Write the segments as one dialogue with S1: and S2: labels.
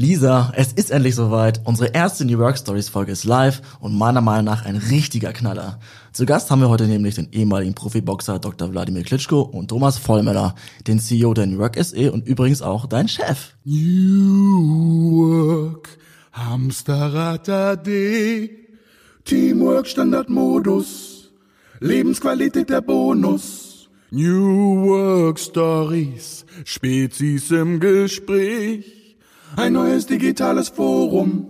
S1: Lisa, es ist endlich soweit. Unsere erste New Work Stories Folge ist live und meiner Meinung nach ein richtiger Knaller. Zu Gast haben wir heute nämlich den ehemaligen Profiboxer Dr. Wladimir Klitschko und Thomas Vollmeller, den CEO der New Work SE und übrigens auch dein Chef.
S2: New Work, Hamsterrad AD, Teamwork Standardmodus, Lebensqualität der Bonus. New Work Stories, Spezies im Gespräch. Ein neues digitales Forum.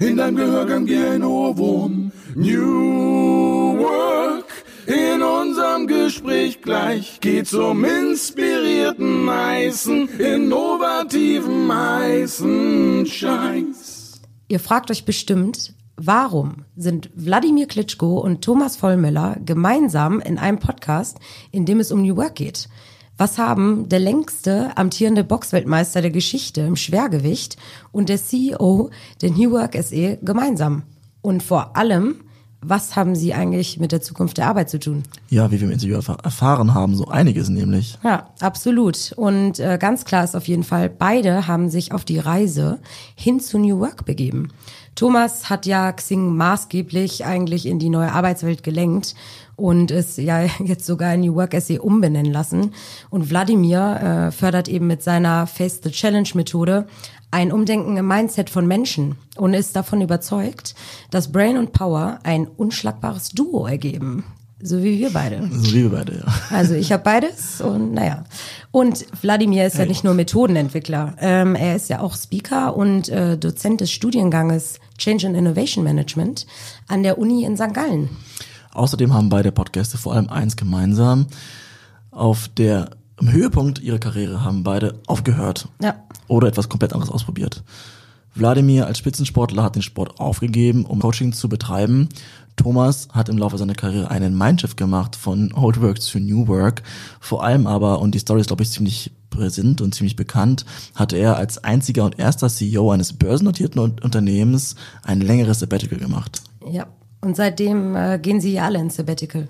S2: In deinem Gehörgang wie ein Ohrwurm. New Work. In unserem Gespräch gleich geht's um inspirierten heißen, innovativen heißen Scheiß.
S3: Ihr fragt euch bestimmt, warum sind Wladimir Klitschko und Thomas Vollmöller gemeinsam in einem Podcast, in dem es um New Work geht? Was haben der längste amtierende Boxweltmeister der Geschichte im Schwergewicht und der CEO der New Work SE gemeinsam? Und vor allem, was haben sie eigentlich mit der Zukunft der Arbeit zu tun?
S1: Ja, wie wir im Interview erfahren haben, so einiges nämlich.
S3: Ja, absolut. Und äh, ganz klar ist auf jeden Fall, beide haben sich auf die Reise hin zu New Work begeben. Thomas hat ja Xing maßgeblich eigentlich in die neue Arbeitswelt gelenkt und es ja jetzt sogar in New Work SE umbenennen lassen. Und Wladimir äh, fördert eben mit seiner Face the Challenge Methode ein Umdenken im Mindset von Menschen und ist davon überzeugt, dass Brain und Power ein unschlagbares Duo ergeben. So wie wir beide.
S1: So wie wir beide, ja.
S3: Also ich habe beides und naja. Und Wladimir ist hey. ja nicht nur Methodenentwickler, ähm, er ist ja auch Speaker und äh, Dozent des Studienganges Change and Innovation Management an der Uni in St. Gallen.
S1: Außerdem haben beide Podcasts vor allem eins gemeinsam. Auf der im Höhepunkt ihrer Karriere haben beide aufgehört.
S3: Ja.
S1: Oder etwas komplett anderes ausprobiert. Wladimir als Spitzensportler hat den Sport aufgegeben, um Coaching zu betreiben. Thomas hat im Laufe seiner Karriere einen Mindshift gemacht von Old Work zu New Work. Vor allem aber, und die Story ist glaube ich ziemlich präsent und ziemlich bekannt, hatte er als einziger und erster CEO eines börsennotierten Unternehmens ein längeres Sabbatical gemacht.
S3: Ja, und seitdem äh, gehen sie alle ins Sabbatical.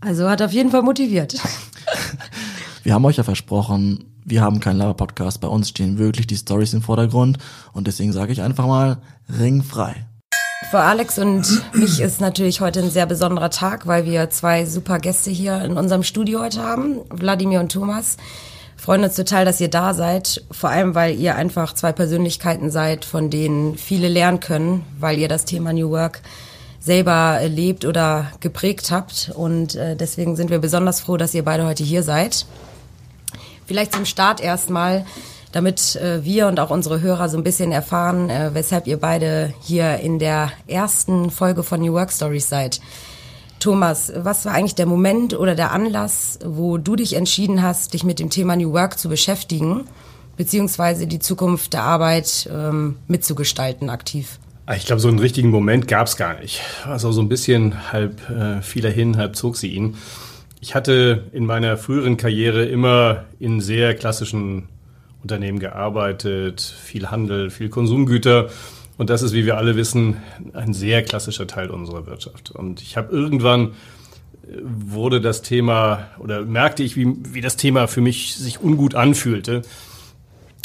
S3: Also hat auf jeden Fall motiviert.
S1: wir haben euch ja versprochen, wir haben keinen Lava-Podcast. Bei uns stehen wirklich die Stories im Vordergrund. Und deswegen sage ich einfach mal, ringfrei.
S3: Für Alex und mich ist natürlich heute ein sehr besonderer Tag, weil wir zwei super Gäste hier in unserem Studio heute haben. Wladimir und Thomas. Freuen uns total, dass ihr da seid. Vor allem, weil ihr einfach zwei Persönlichkeiten seid, von denen viele lernen können, weil ihr das Thema New Work selber erlebt oder geprägt habt. Und äh, deswegen sind wir besonders froh, dass ihr beide heute hier seid. Vielleicht zum Start erstmal, damit äh, wir und auch unsere Hörer so ein bisschen erfahren, äh, weshalb ihr beide hier in der ersten Folge von New Work Stories seid. Thomas, was war eigentlich der Moment oder der Anlass, wo du dich entschieden hast, dich mit dem Thema New Work zu beschäftigen, beziehungsweise die Zukunft der Arbeit ähm, mitzugestalten aktiv?
S4: Ah, ich glaube, so einen richtigen Moment gab es gar nicht. Also so ein bisschen halb äh, fiel er hin, halb zog sie ihn. Ich hatte in meiner früheren Karriere immer in sehr klassischen Unternehmen gearbeitet, viel Handel, viel Konsumgüter. Und das ist, wie wir alle wissen, ein sehr klassischer Teil unserer Wirtschaft. Und ich habe irgendwann äh, wurde das Thema oder merkte ich, wie, wie das Thema für mich sich ungut anfühlte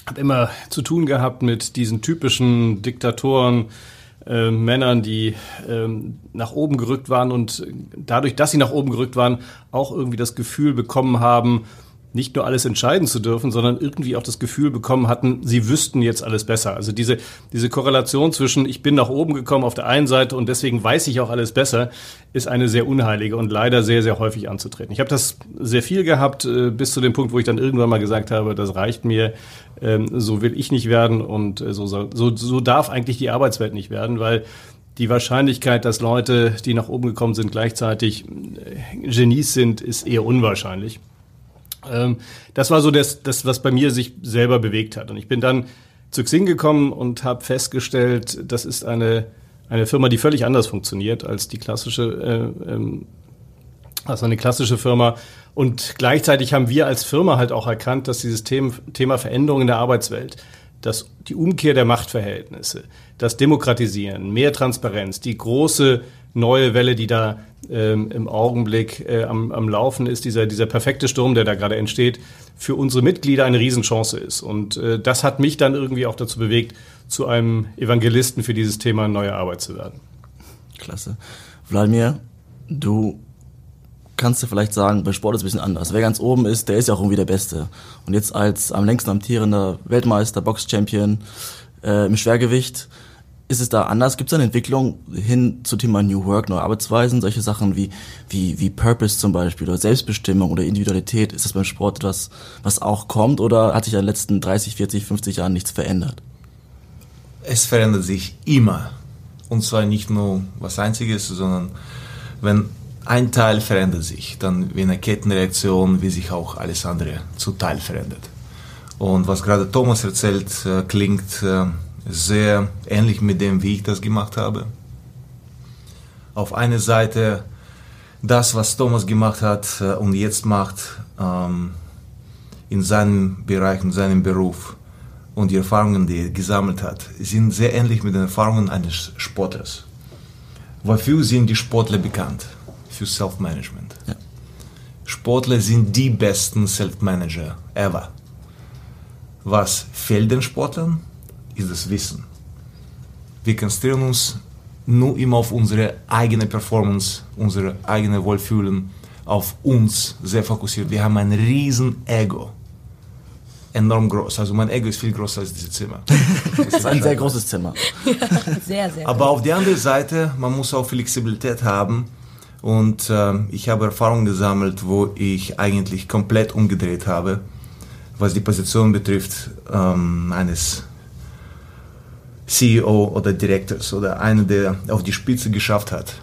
S4: habe immer zu tun gehabt mit diesen typischen Diktatoren, äh, Männern, die ähm, nach oben gerückt waren und dadurch, dass sie nach oben gerückt waren, auch irgendwie das Gefühl bekommen haben, nicht nur alles entscheiden zu dürfen, sondern irgendwie auch das Gefühl bekommen hatten, sie wüssten jetzt alles besser. Also diese, diese Korrelation zwischen ich bin nach oben gekommen auf der einen Seite und deswegen weiß ich auch alles besser, ist eine sehr unheilige und leider sehr, sehr häufig anzutreten. Ich habe das sehr viel gehabt, äh, bis zu dem Punkt, wo ich dann irgendwann mal gesagt habe, das reicht mir, ähm, so will ich nicht werden und äh, so, so, so darf eigentlich die Arbeitswelt nicht werden, weil die Wahrscheinlichkeit, dass Leute, die nach oben gekommen sind, gleichzeitig äh, Genies sind, ist eher unwahrscheinlich. Ähm, das war so das, das, was bei mir sich selber bewegt hat. Und ich bin dann zu Xing gekommen und habe festgestellt, das ist eine, eine Firma, die völlig anders funktioniert als die klassische, äh, ähm, als eine klassische Firma. Und gleichzeitig haben wir als Firma halt auch erkannt, dass dieses Thema, Thema Veränderung in der Arbeitswelt, dass die Umkehr der Machtverhältnisse, das Demokratisieren, mehr Transparenz, die große neue Welle, die da ähm, im Augenblick äh, am, am Laufen ist, dieser, dieser perfekte Sturm, der da gerade entsteht, für unsere Mitglieder eine Riesenchance ist. Und äh, das hat mich dann irgendwie auch dazu bewegt, zu einem Evangelisten für dieses Thema neue Arbeit zu werden.
S1: Klasse. Wladimir, du kannst du vielleicht sagen, bei Sport ist es ein bisschen anders. Wer ganz oben ist, der ist ja auch irgendwie der Beste. Und jetzt als am längsten amtierender Weltmeister, Box-Champion äh, im Schwergewicht, ist es da anders? Gibt es eine Entwicklung hin zu Thema New Work, neue Arbeitsweisen, solche Sachen wie, wie, wie Purpose zum Beispiel oder Selbstbestimmung oder Individualität? Ist das beim Sport etwas, was auch kommt oder hat sich in den letzten 30, 40, 50 Jahren nichts verändert?
S5: Es verändert sich immer. Und zwar nicht nur was Einziges, sondern wenn ein Teil verändert sich, dann wie eine Kettenreaktion, wie sich auch alles andere zu Teil verändert. Und was gerade Thomas erzählt, äh, klingt äh, sehr ähnlich mit dem, wie ich das gemacht habe. Auf einer Seite das, was Thomas gemacht hat äh, und jetzt macht ähm, in seinem Bereich, in seinem Beruf und die Erfahrungen, die er gesammelt hat, sind sehr ähnlich mit den Erfahrungen eines Sportlers. Wofür sind die Sportler bekannt? Für Self-Management. Ja. Sportler sind die besten Self-Manager ever. Was fehlt den Sportlern? Ist das Wissen. Wir konzentrieren uns nur immer auf unsere eigene Performance, unsere eigene Wohlfühlen, auf uns sehr fokussiert. Wir haben ein riesen Ego. Enorm groß. Also mein Ego ist viel größer als dieses Zimmer.
S1: Das ist ein sehr großes Zimmer.
S3: Ja, sehr, sehr
S5: Aber auf der anderen Seite, man muss auch Flexibilität haben. Und äh, ich habe Erfahrungen gesammelt, wo ich eigentlich komplett umgedreht habe, was die Position betrifft ähm, eines CEO oder Directors oder einer, der auf die Spitze geschafft hat.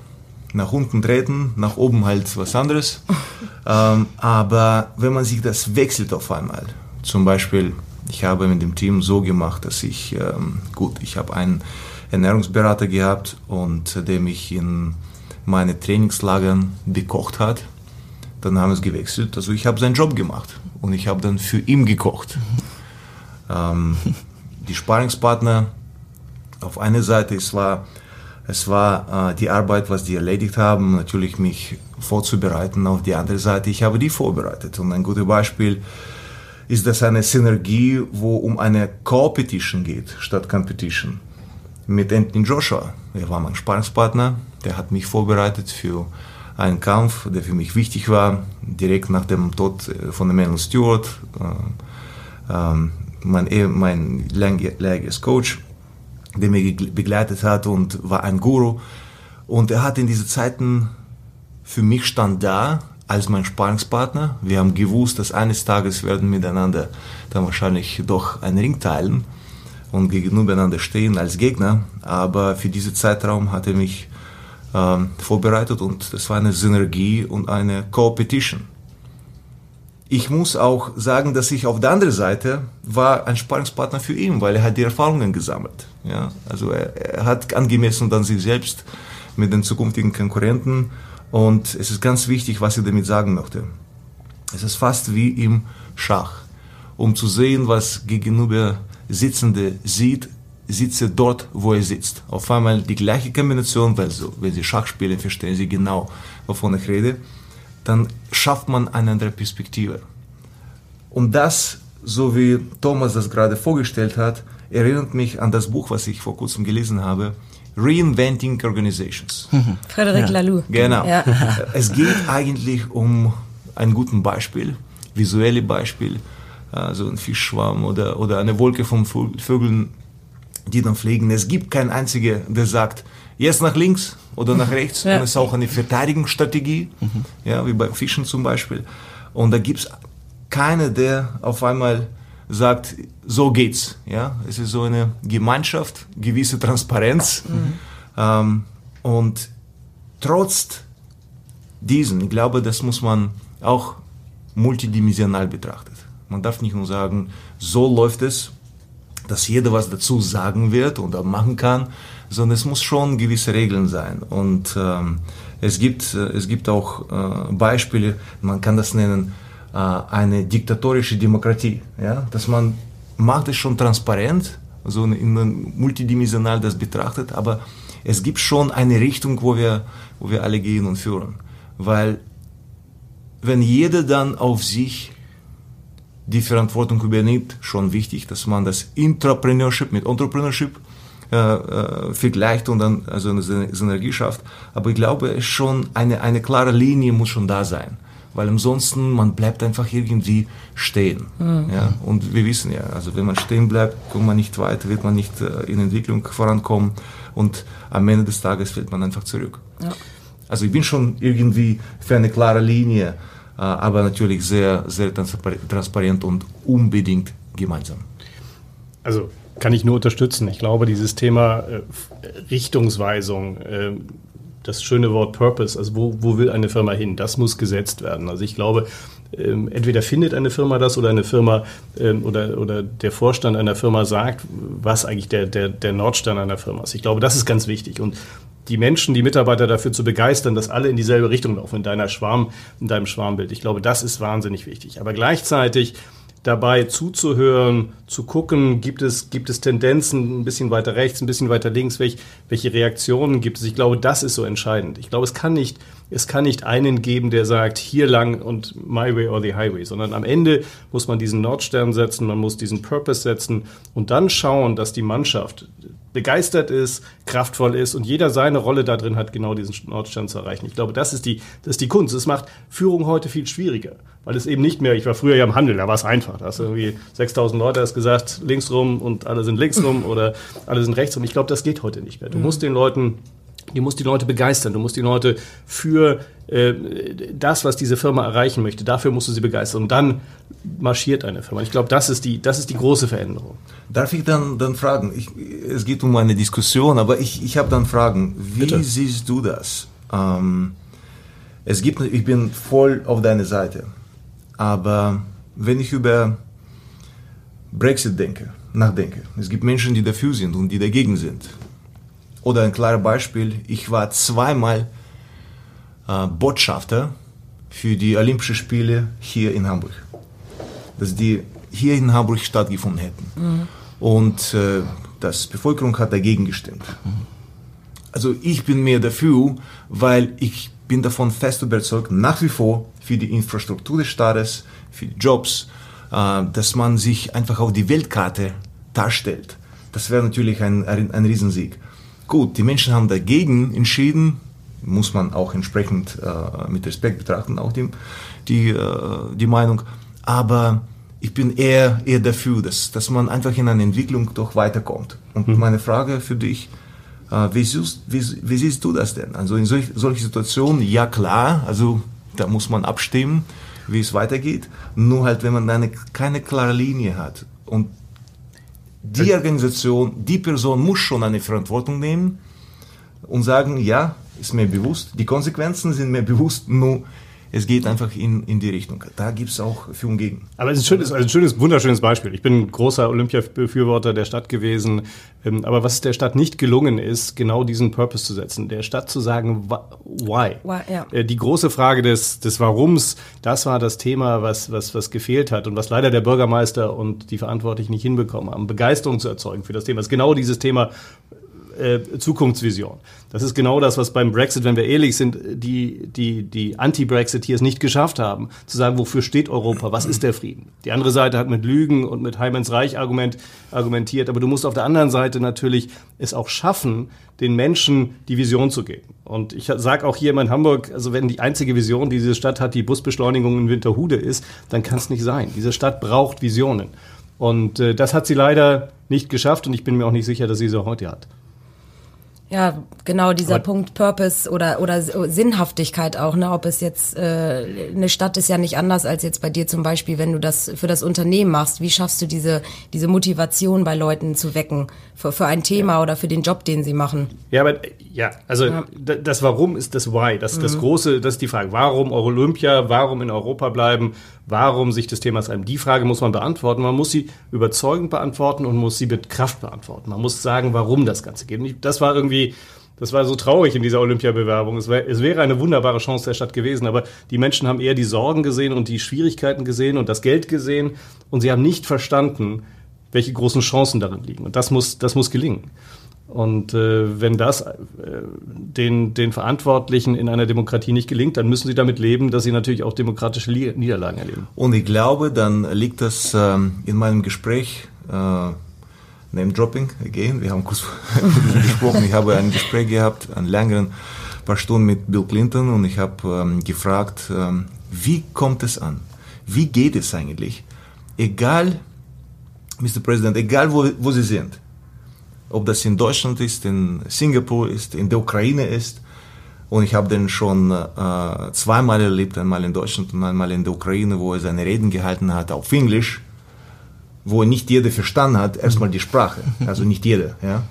S5: Nach unten treten, nach oben halt was anderes. ähm, aber wenn man sich das wechselt auf einmal, zum Beispiel, ich habe mit dem Team so gemacht, dass ich, ähm, gut, ich habe einen Ernährungsberater gehabt und der mich in meine Trainingslagern bekocht hat. Dann haben wir es gewechselt. Also ich habe seinen Job gemacht und ich habe dann für ihn gekocht. Ähm, die Sparingspartner auf einer Seite, es war, es war äh, die Arbeit, was die erledigt haben, natürlich mich vorzubereiten. Auf die andere Seite, ich habe die vorbereitet. Und ein gutes Beispiel ist das eine Synergie, wo um eine Co-Petition geht, statt Competition. Mit Anthony Joshua. Er war mein Sparingspartner. Der hat mich vorbereitet für einen Kampf, der für mich wichtig war. Direkt nach dem Tod äh, von Emmanuel Stewart. Äh, ähm, mein, mein langjähriges Coach der mich begleitet hat und war ein Guru. Und er hat in diesen Zeiten für mich stand da als mein Sparingspartner. Wir haben gewusst, dass eines Tages werden miteinander dann wahrscheinlich doch einen Ring teilen und gegenübereinander stehen als Gegner. Aber für diesen Zeitraum hat er mich ähm, vorbereitet und das war eine Synergie und eine Co-Petition. Ich muss auch sagen, dass ich auf der anderen Seite war ein Sparingspartner für ihn, weil er hat die Erfahrungen gesammelt. Ja, also er, er hat angemessen dann sich selbst mit den zukünftigen Konkurrenten und es ist ganz wichtig, was ich damit sagen möchte. Es ist fast wie im Schach. Um zu sehen, was gegenüber Sitzende sieht, sitzt er dort, wo er sitzt. Auf einmal die gleiche Kombination, weil so, wenn Sie Schach spielen, verstehen Sie genau, wovon ich rede dann schafft man eine andere Perspektive. Und das, so wie Thomas das gerade vorgestellt hat, erinnert mich an das Buch, was ich vor kurzem gelesen habe, Reinventing Organizations.
S3: Mhm. Frederic ja. Laloux.
S5: Genau. Ja. Es geht eigentlich um ein gutes Beispiel, visuelle Beispiel, also ein Fischschwarm oder, oder eine Wolke von Vögeln, die dann fliegen. Es gibt keinen einzigen, der sagt, jetzt nach links oder nach rechts. Ja. Und es ist auch eine Verteidigungsstrategie, mhm. ja, wie beim Fischen zum Beispiel. Und da gibt es keinen, der auf einmal sagt, so geht's. Ja? Es ist so eine Gemeinschaft, gewisse Transparenz. Mhm. Ähm, und trotz diesen, ich glaube, das muss man auch multidimensional betrachten. Man darf nicht nur sagen, so läuft es, dass jeder was dazu sagen wird oder machen kann, sondern es muss schon gewisse Regeln sein. Und ähm, es, gibt, äh, es gibt auch äh, Beispiele, man kann das nennen, äh, eine diktatorische Demokratie. Ja? Dass man macht es schon transparent, so in, multidimensional das betrachtet, aber es gibt schon eine Richtung, wo wir, wo wir alle gehen und führen. Weil wenn jeder dann auf sich die Verantwortung übernimmt, schon wichtig, dass man das Intrapreneurship mit Entrepreneurship äh, äh, vergleicht und dann also eine Synergie schafft. Aber ich glaube, schon eine, eine klare Linie muss schon da sein. Weil ansonsten, man bleibt einfach irgendwie stehen. Mhm. Ja? Und wir wissen ja, also wenn man stehen bleibt, kommt man nicht weiter, wird man nicht äh, in Entwicklung vorankommen und am Ende des Tages fällt man einfach zurück. Ja. Also ich bin schon irgendwie für eine klare Linie, äh, aber natürlich sehr, sehr transparent und unbedingt gemeinsam.
S4: Also kann ich nur unterstützen. Ich glaube, dieses Thema äh, Richtungsweisung, äh, das schöne Wort Purpose, also wo, wo will eine Firma hin, das muss gesetzt werden. Also ich glaube, ähm, entweder findet eine Firma das oder eine Firma ähm, oder, oder der Vorstand einer Firma sagt, was eigentlich der, der, der Nordstern einer Firma ist. Ich glaube, das ist ganz wichtig. Und die Menschen, die Mitarbeiter dafür zu begeistern, dass alle in dieselbe Richtung laufen, in deiner Schwarm, in deinem Schwarmbild. Ich glaube, das ist wahnsinnig wichtig. Aber gleichzeitig dabei zuzuhören, zu gucken, gibt es, gibt es Tendenzen ein bisschen weiter rechts, ein bisschen weiter links, welch, welche Reaktionen gibt es. Ich glaube, das ist so entscheidend. Ich glaube, es kann nicht, es kann nicht einen geben, der sagt, hier lang und my way or the highway, sondern am Ende muss man diesen Nordstern setzen, man muss diesen Purpose setzen und dann schauen, dass die Mannschaft begeistert ist, kraftvoll ist und jeder seine Rolle da drin hat, genau diesen Nordstern zu erreichen. Ich glaube, das ist die, das ist die Kunst. Es macht Führung heute viel schwieriger, weil es eben nicht mehr, ich war früher ja im Handel, da war es einfach. Da hast du irgendwie 6000 Leute hast gesagt, links rum und alle sind links rum oder alle sind rechts rum. Ich glaube, das geht heute nicht mehr. Du musst den Leuten Du musst die Leute begeistern, du musst die Leute für äh, das, was diese Firma erreichen möchte, dafür musst du sie begeistern. Und dann marschiert eine Firma. Ich glaube, das ist die, das ist die große Veränderung.
S5: Darf ich dann, dann fragen? Ich, es geht um eine Diskussion, aber ich, ich habe dann Fragen. Wie Bitte? siehst du das? Ähm, es gibt, ich bin voll auf deiner Seite. Aber wenn ich über Brexit denke, nachdenke, es gibt Menschen, die dafür sind und die dagegen sind. Oder ein klares Beispiel, ich war zweimal äh, Botschafter für die Olympischen Spiele hier in Hamburg. Dass die hier in Hamburg stattgefunden hätten. Mhm. Und äh, das Bevölkerung hat dagegen gestimmt. Mhm. Also ich bin mehr dafür, weil ich bin davon fest überzeugt, nach wie vor für die Infrastruktur des Staates, für die Jobs, äh, dass man sich einfach auf die Weltkarte darstellt. Das wäre natürlich ein, ein, ein Riesensieg. Gut, die Menschen haben dagegen entschieden, muss man auch entsprechend äh, mit Respekt betrachten, auch die, die, äh, die Meinung. Aber ich bin eher, eher dafür, dass, dass man einfach in einer Entwicklung doch weiterkommt. Und mhm. meine Frage für dich, äh, wie, siehst, wie, wie, siehst du das denn? Also in solch, solchen Situationen, ja klar, also da muss man abstimmen, wie es weitergeht. Nur halt, wenn man eine, keine klare Linie hat und die Organisation, die Person muss schon eine Verantwortung nehmen und sagen, ja, ist mir bewusst, die Konsequenzen sind mir bewusst, nur es geht einfach in, in die Richtung. Da gibt es auch für und gegen.
S4: Aber es ist ein schönes, also ein schönes, wunderschönes Beispiel. Ich bin ein großer Olympia-Befürworter der Stadt gewesen. Ähm, aber was der Stadt nicht gelungen ist, genau diesen Purpose zu setzen, der Stadt zu sagen, why. why ja. Äh, die große Frage des, des Warums, das war das Thema, was, was, was gefehlt hat und was leider der Bürgermeister und die Verantwortlichen nicht hinbekommen haben, Begeisterung zu erzeugen für das Thema. Das ist genau dieses Thema äh, Zukunftsvision. Das ist genau das, was beim Brexit, wenn wir ehrlich sind, die, die, die Anti-Brexiteers nicht geschafft haben, zu sagen, wofür steht Europa, was ist der Frieden. Die andere Seite hat mit Lügen und mit Heimens Reich Argument, argumentiert, aber du musst auf der anderen Seite natürlich es auch schaffen, den Menschen die Vision zu geben. Und ich sage auch hier in Hamburg, also wenn die einzige Vision, die diese Stadt hat, die Busbeschleunigung in Winterhude ist, dann kann es nicht sein. Diese Stadt braucht Visionen. Und äh, das hat sie leider nicht geschafft und ich bin mir auch nicht sicher, dass sie sie heute hat.
S3: Ja, genau dieser Aber Punkt Purpose oder oder Sinnhaftigkeit auch. Ne, ob es jetzt äh, eine Stadt ist ja nicht anders als jetzt bei dir zum Beispiel, wenn du das für das Unternehmen machst. Wie schaffst du diese diese Motivation bei Leuten zu wecken für, für ein Thema ja. oder für den Job, den sie machen?
S4: Ja, aber ja, also ja. das Warum ist das Why. Das mhm. das große, das ist die Frage. Warum Olympia? Warum in Europa bleiben? Warum sich des Themas einem? Die Frage muss man beantworten. Man muss sie überzeugend beantworten und muss sie mit Kraft beantworten. Man muss sagen, warum das Ganze geht. Das war irgendwie, das war so traurig in dieser Olympiabewerbung. Es, wär, es wäre eine wunderbare Chance der Stadt gewesen, aber die Menschen haben eher die Sorgen gesehen und die Schwierigkeiten gesehen und das Geld gesehen und sie haben nicht verstanden, welche großen Chancen darin liegen. Und das muss, das muss gelingen. Und äh, wenn das äh, den, den Verantwortlichen in einer Demokratie nicht gelingt, dann müssen sie damit leben, dass sie natürlich auch demokratische Niederlagen erleben.
S5: Und ich glaube, dann liegt das ähm, in meinem Gespräch, äh, Name Dropping again, wir haben kurz gesprochen, ich habe ein Gespräch gehabt, einen längeren paar Stunden mit Bill Clinton und ich habe ähm, gefragt, ähm, wie kommt es an? Wie geht es eigentlich? Egal, Mr. President, egal wo, wo Sie sind, ob das in Deutschland ist, in Singapur ist, in der Ukraine ist. Und ich habe den schon äh, zweimal erlebt, einmal in Deutschland und einmal in der Ukraine, wo er seine Reden gehalten hat auf Englisch, wo nicht jeder verstanden hat, erstmal die Sprache, also nicht jeder, ja,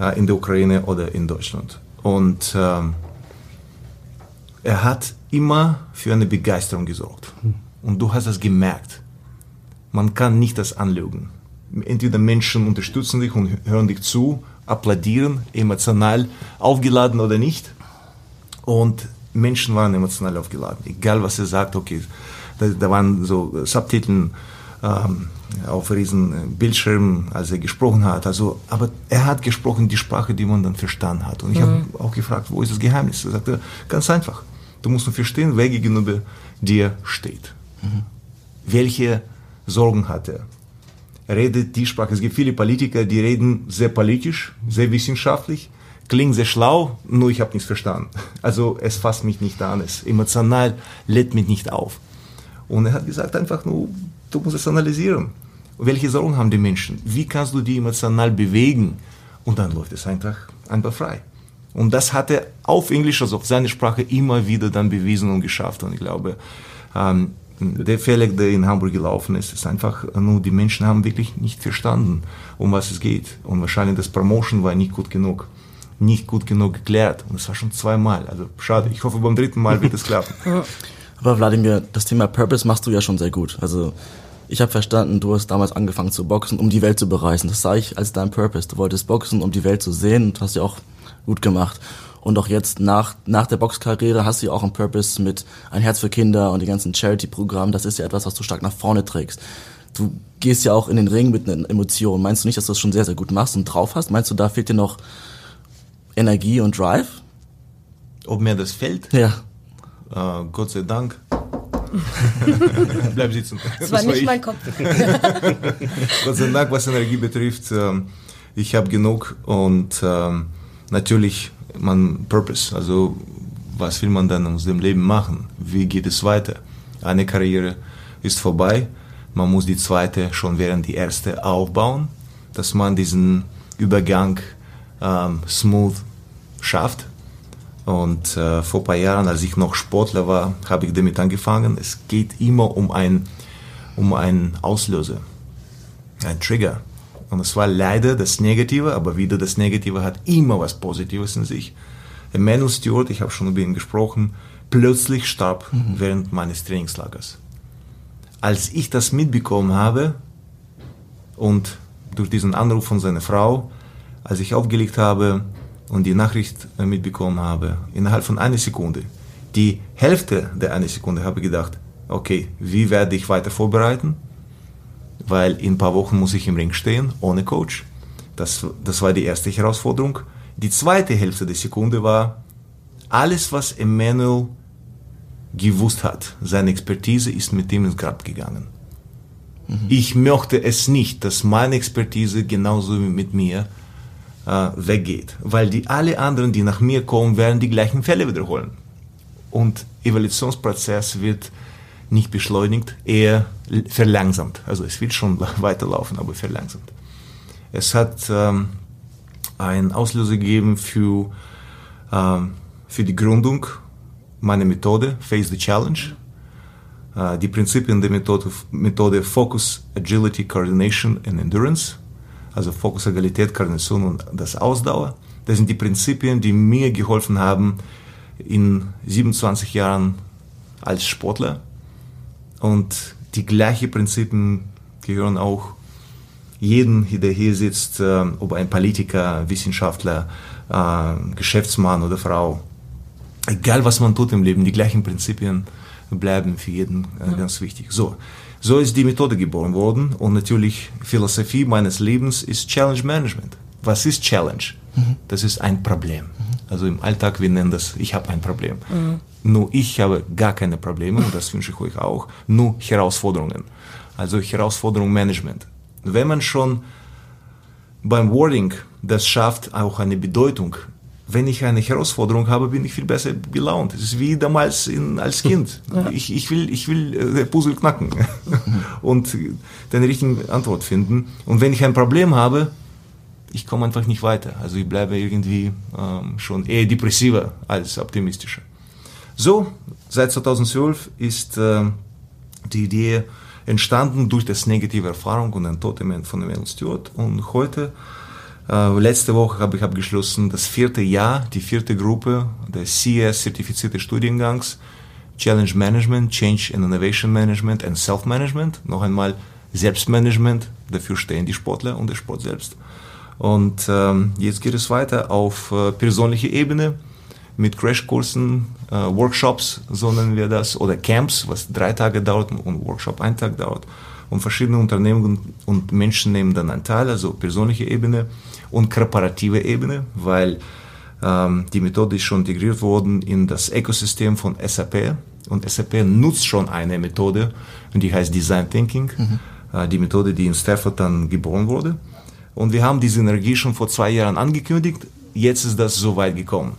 S5: äh, in der Ukraine oder in Deutschland. Und ähm, er hat immer für eine Begeisterung gesorgt. Und du hast das gemerkt. Man kann nicht das anlügen entweder Menschen unterstützen dich und hören dich zu, applaudieren, emotional aufgeladen oder nicht. Und Menschen waren emotional aufgeladen. Egal was er sagt, okay. Da, da waren so Subtitel ähm, auf riesen Bildschirmen, als er gesprochen hat. Also, aber er hat gesprochen die Sprache, die man dann verstanden hat. Und ich mhm. habe auch gefragt, wo ist das Geheimnis? Er sagte, ganz einfach. Du musst nur verstehen, wer gegenüber dir steht. Mhm. Welche Sorgen hat er? redet die Sprache. Es gibt viele Politiker, die reden sehr politisch, sehr wissenschaftlich, klingen sehr schlau, nur ich habe nichts verstanden. Also es fasst mich nicht an, es emotional lädt mich nicht auf. Und er hat gesagt einfach nur, du musst es analysieren. Welche Sorgen haben die Menschen? Wie kannst du die emotional bewegen? Und dann läuft es einfach, einfach frei. Und das hat er auf Englisch, also auf seine Sprache immer wieder dann bewiesen und geschafft. Und ich glaube, ähm, der Fehler, der in Hamburg gelaufen ist, ist einfach nur, die Menschen haben wirklich nicht verstanden, um was es geht. Und wahrscheinlich das Promotion war nicht gut genug. Nicht gut genug geklärt. Und es war schon zweimal. Also schade. Ich hoffe, beim dritten Mal wird es klappen.
S1: Aber Wladimir, das Thema Purpose machst du ja schon sehr gut. Also ich habe verstanden, du hast damals angefangen zu boxen, um die Welt zu bereisen. Das sah ich als dein Purpose. Du wolltest boxen, um die Welt zu sehen und hast ja auch gut gemacht. Und auch jetzt nach, nach der Boxkarriere hast du ja auch einen Purpose mit Ein Herz für Kinder und die ganzen Charity-Programmen. Das ist ja etwas, was du stark nach vorne trägst. Du gehst ja auch in den Ring mit einer Emotion. Meinst du nicht, dass du das schon sehr, sehr gut machst und drauf hast? Meinst du, da fehlt dir noch Energie und Drive?
S5: Ob mir das fällt?
S1: Ja.
S5: Uh, Gott sei Dank. Bleib sitzen.
S3: Das, das war nicht war mein Kopf.
S5: Gott sei Dank, was Energie betrifft, ähm, ich habe genug und ähm, natürlich man Purpose, also was will man dann aus dem Leben machen? Wie geht es weiter? Eine Karriere ist vorbei, man muss die zweite schon während die erste aufbauen, dass man diesen Übergang ähm, smooth schafft. Und äh, vor ein paar Jahren, als ich noch Sportler war, habe ich damit angefangen. Es geht immer um ein um einen Auslöser, ein Trigger. Und es war leider das Negative, aber wieder das Negative hat immer was Positives in sich. Emmanuel Stewart, ich habe schon über ihn gesprochen, plötzlich starb mhm. während meines Trainingslagers. Als ich das mitbekommen habe und durch diesen Anruf von seiner Frau, als ich aufgelegt habe und die Nachricht äh, mitbekommen habe, innerhalb von einer Sekunde, die Hälfte der eine Sekunde habe ich gedacht, okay, wie werde ich weiter vorbereiten? weil in ein paar Wochen muss ich im Ring stehen, ohne Coach. Das, das war die erste Herausforderung. Die zweite Hälfte der Sekunde war, alles, was Emmanuel gewusst hat, seine Expertise ist mit ihm ins Grab gegangen. Mhm. Ich möchte es nicht, dass meine Expertise genauso wie mit mir äh, weggeht, weil die alle anderen, die nach mir kommen, werden die gleichen Fälle wiederholen. Und Evaluationsprozess wird nicht beschleunigt, eher verlangsamt. Also es wird schon weiterlaufen, aber verlangsamt. Es hat ähm, einen Auslöser gegeben für, ähm, für die Gründung meiner Methode, Face the Challenge. Äh, die Prinzipien der Methode, Methode Focus, Agility, Coordination and Endurance, also Focus, Agilität, Koordination und das Ausdauer. Das sind die Prinzipien, die mir geholfen haben, in 27 Jahren als Sportler und die gleichen Prinzipien gehören auch jedem, der hier sitzt, äh, ob ein Politiker, Wissenschaftler, äh, Geschäftsmann oder Frau. Egal was man tut im Leben, die gleichen Prinzipien bleiben für jeden äh, ja. ganz wichtig. So, so ist die Methode geboren worden und natürlich Philosophie meines Lebens ist Challenge Management. was ist Challenge? Mhm. Das ist ein Problem. Mhm. Also im Alltag, wir nennen das, ich habe ein Problem. Mhm. Nur ich habe gar keine Probleme und das wünsche ich euch auch, nur Herausforderungen. Also Herausforderung Management. Wenn man schon beim Wording das schafft, auch eine Bedeutung wenn ich eine Herausforderung habe, bin ich viel besser gelaunt. Es ist wie damals in, als Kind. Ja. Ich, ich will, ich will äh, Puzzle knacken und den richtigen Antwort finden. Und wenn ich ein Problem habe, ich komme einfach nicht weiter. Also ich bleibe irgendwie ähm, schon eher depressiver als optimistischer. So, seit 2012 ist äh, die Idee entstanden durch das negative Erfahrung und ein Tod von Emmanuel Stewart. Und heute äh, letzte Woche habe ich abgeschlossen das vierte Jahr, die vierte Gruppe des CS-zertifizierte Studiengangs Challenge Management, Change and Innovation Management and Self-Management. Noch einmal Selbstmanagement, dafür stehen die Sportler und der Sport selbst. Und ähm, jetzt geht es weiter auf äh, persönlicher Ebene mit Crashkursen, äh, Workshops, so nennen wir das, oder Camps, was drei Tage dauert und Workshop ein Tag dauert. Und verschiedene Unternehmen und Menschen nehmen dann einen Teil, also persönliche Ebene und korporative Ebene, weil ähm, die Methode ist schon integriert worden in das Ökosystem von SAP und SAP nutzt schon eine Methode und die heißt Design Thinking, mhm. äh, die Methode, die in Stafford dann geboren wurde. Und wir haben diese Energie schon vor zwei Jahren angekündigt. Jetzt ist das so weit gekommen,